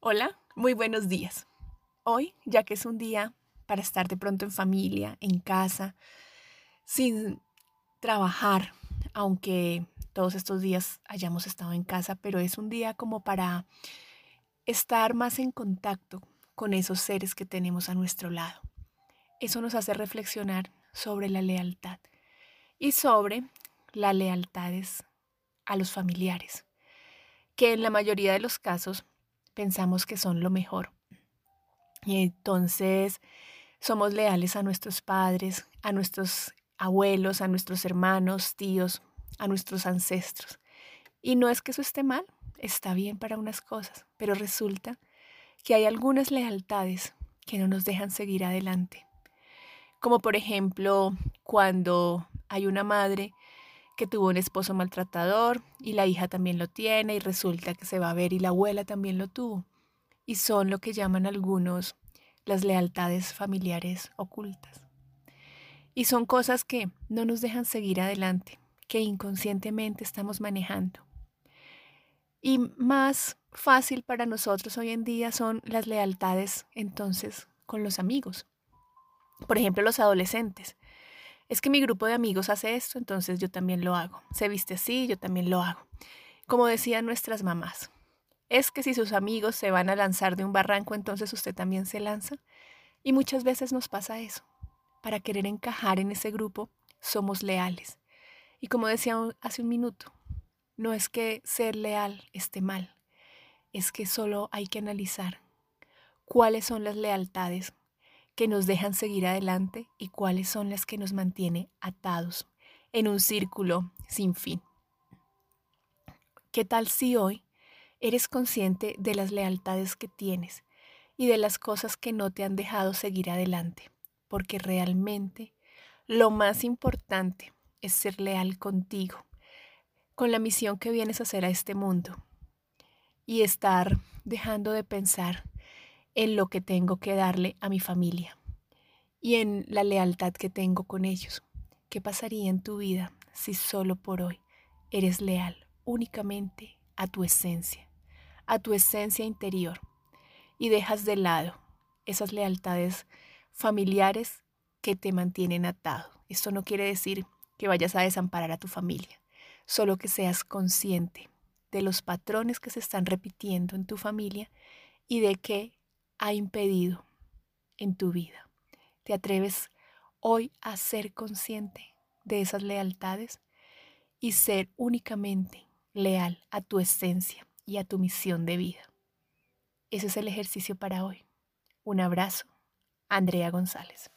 Hola, muy buenos días. Hoy, ya que es un día para estar de pronto en familia, en casa, sin trabajar, aunque todos estos días hayamos estado en casa, pero es un día como para estar más en contacto con esos seres que tenemos a nuestro lado. Eso nos hace reflexionar sobre la lealtad y sobre las lealtades a los familiares, que en la mayoría de los casos pensamos que son lo mejor. Y entonces somos leales a nuestros padres, a nuestros abuelos, a nuestros hermanos, tíos, a nuestros ancestros. Y no es que eso esté mal, está bien para unas cosas, pero resulta que hay algunas lealtades que no nos dejan seguir adelante. Como por ejemplo cuando hay una madre que tuvo un esposo maltratador y la hija también lo tiene y resulta que se va a ver y la abuela también lo tuvo. Y son lo que llaman algunos las lealtades familiares ocultas. Y son cosas que no nos dejan seguir adelante, que inconscientemente estamos manejando. Y más fácil para nosotros hoy en día son las lealtades entonces con los amigos. Por ejemplo, los adolescentes es que mi grupo de amigos hace esto, entonces yo también lo hago. Se viste así, yo también lo hago. Como decían nuestras mamás, es que si sus amigos se van a lanzar de un barranco, entonces usted también se lanza. Y muchas veces nos pasa eso. Para querer encajar en ese grupo, somos leales. Y como decía hace un minuto, no es que ser leal esté mal, es que solo hay que analizar cuáles son las lealtades que nos dejan seguir adelante y cuáles son las que nos mantiene atados en un círculo sin fin. ¿Qué tal si hoy eres consciente de las lealtades que tienes y de las cosas que no te han dejado seguir adelante? Porque realmente lo más importante es ser leal contigo, con la misión que vienes a hacer a este mundo y estar dejando de pensar en lo que tengo que darle a mi familia y en la lealtad que tengo con ellos. ¿Qué pasaría en tu vida si solo por hoy eres leal únicamente a tu esencia, a tu esencia interior y dejas de lado esas lealtades familiares que te mantienen atado? Esto no quiere decir que vayas a desamparar a tu familia, solo que seas consciente de los patrones que se están repitiendo en tu familia y de qué ha impedido en tu vida. ¿Te atreves hoy a ser consciente de esas lealtades y ser únicamente leal a tu esencia y a tu misión de vida? Ese es el ejercicio para hoy. Un abrazo, Andrea González.